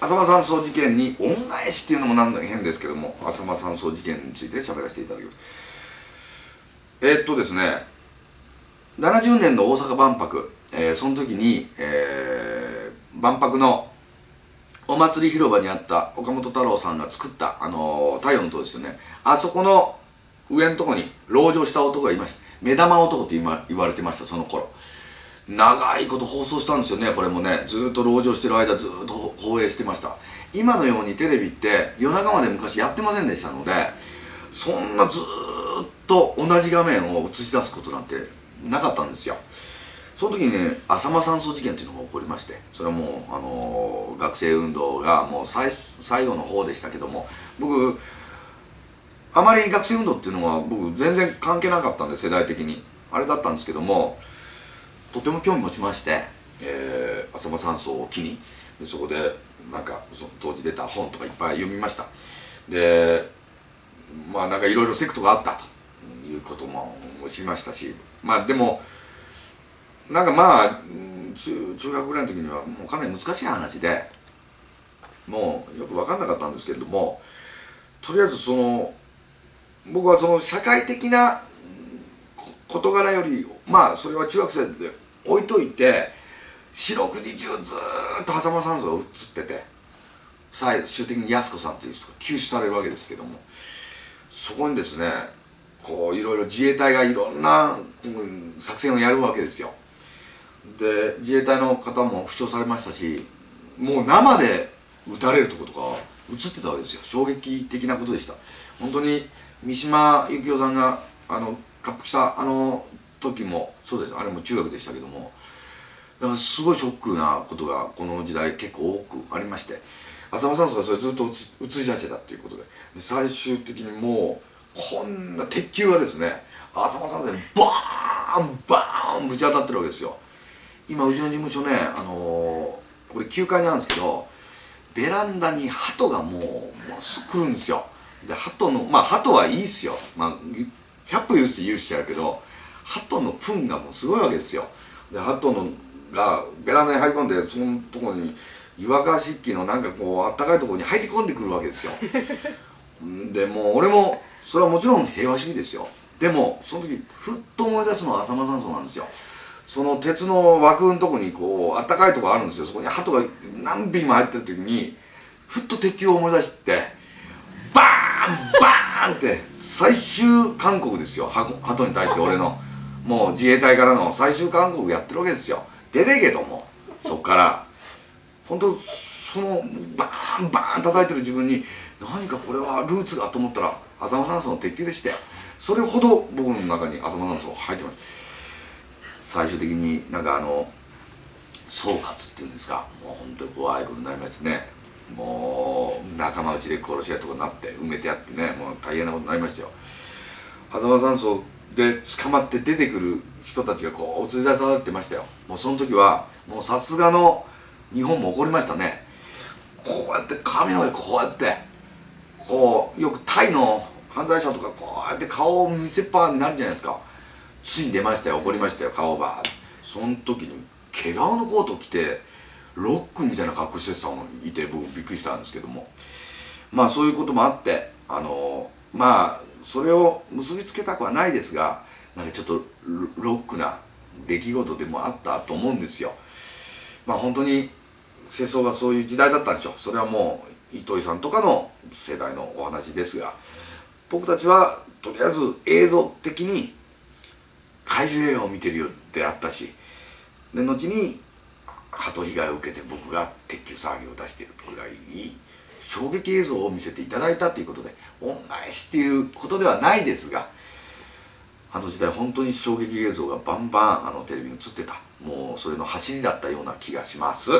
浅間山荘事件に恩返しっていうのもなんだか変ですけども浅間山荘事件について喋らせていただきます。えー、っとですね70年の大阪万博、えー、その時に、えー、万博のお祭り広場にあった岡本太郎さんが作ったあの太陽の塔ですよね。あそこの上のとこに籠城した男がいました。目玉男って今言われてましたその頃。長いこと放送したんですよね。これもね。ずっと籠城してる間ずっと放映してました。今のようにテレビって夜中まで昔やってませんでしたのでそんなずっと同じ画面を映し出すことなんてなかったんですよ。その時にね浅間山荘事件っていうのが起こりましてそれはもう、あのー、学生運動がもう最最後の方でしたけども僕あまり学生運動っていうのは僕全然関係なかったんで世代的に。あれだったんですけどもとても興味持ちまして、えー、浅間山荘を機にでそこでなんかその当時出た本とかいっぱい読みました。でまあなんかいろいろセクトがあったということも知りましたしまあでもなんかまあ中中学ぐらいの時にはもうかなり難しい話でもうよく分かんなかったんですけれどもとりあえずその僕はその社会的な事柄よりまあそれは中学生で置いといて四六時中ずっと狭間山荘が映ってて最終的に安子さんという人が救出されるわけですけどもそこにですねこういろいろ自衛隊がいろんな、うん、作戦をやるわけですよ。で自衛隊の方も負傷されましたしもう生で撃たれるとことか映ってたわけですよ。衝撃的なことでした。本当に三島由紀夫さんがあの滑覆したあの時もそうです。あれも中学でしたけども。だからすごいショックなことがこの時代結構多くありまして。浅間山荘がそれずっと映し出してたっていうことで。で最終的にもうこんな鉄球がですね浅間山荘にバーンバーンぶち当たってるわけですよ。今うちの事務所ねあのー、これ9階にあるんですけどベランダに鳩がもうもうす来るんですよ。で鳩のまあ鳩はいいっすよ。まあ100歩言うして言うしちゃうけど鳩の糞がもうすごいわけですよ。で鳩のがベランダに入り込んでそのとこに湯沸かし器のなんかこうあったかいところに入り込んでくるわけですよ。でもう俺もそれはもちろん平和主義ですよ。でもその時ふっと思い出すのは浅間山荘なんですよ。その鉄の枠のとこにこうあったかいとこあるんですよ。そこに鳩が何匹も入ってる時にふっと敵を思い出してバーンーンって最終勧告ですよ。鳩に対して俺の。もう自衛隊からの最終勧告やってるわけですよ。出てけとも。そっから。本当そのバーンバーン叩いてる自分に何かこれはルーツがと思ったら浅間山荘の鉄球でしてそれほど僕の中に浅間山荘入ってます最終的になんかあの総括っていうんですか。もう本当に怖いことになりましてね。もう仲間内で殺し合いとかなって埋めてやってねもう大変なことになりましたよ。狭間山荘で捕まって出てくる人たちがこう映り出されてましたよ。もうその時はもうさすがの日本も怒りましたね。こうやって髪の毛こうやってこうよくタイの犯罪者とかこうやって顔を見せっぱになるじゃないですか。ついに出ましたよ怒りましたよ顔ばその時に毛皮のコート着てロックみたいな格好してたのいて僕びっくりしたんですけども。まあそういうこともあってあのまあそれを結びつけたくはないですがなんかちょっとロックな出来事でもあったと思うんですよ。まあ本当に戦争がそういう時代だったんでしょう。それはもう糸井さんとかの世代のお話ですが僕たちはとりあえず映像的に怪獣映画を見てるよってあったしで後に鳩被害を受けて僕が鉄球騒ぎを出しているぐらい衝撃映像を見せていただいたということで恩返しっていうことではないですがあの時代本当に衝撃映像がバンバンあのテレビに映ってたもうそれの走りだったような気がします。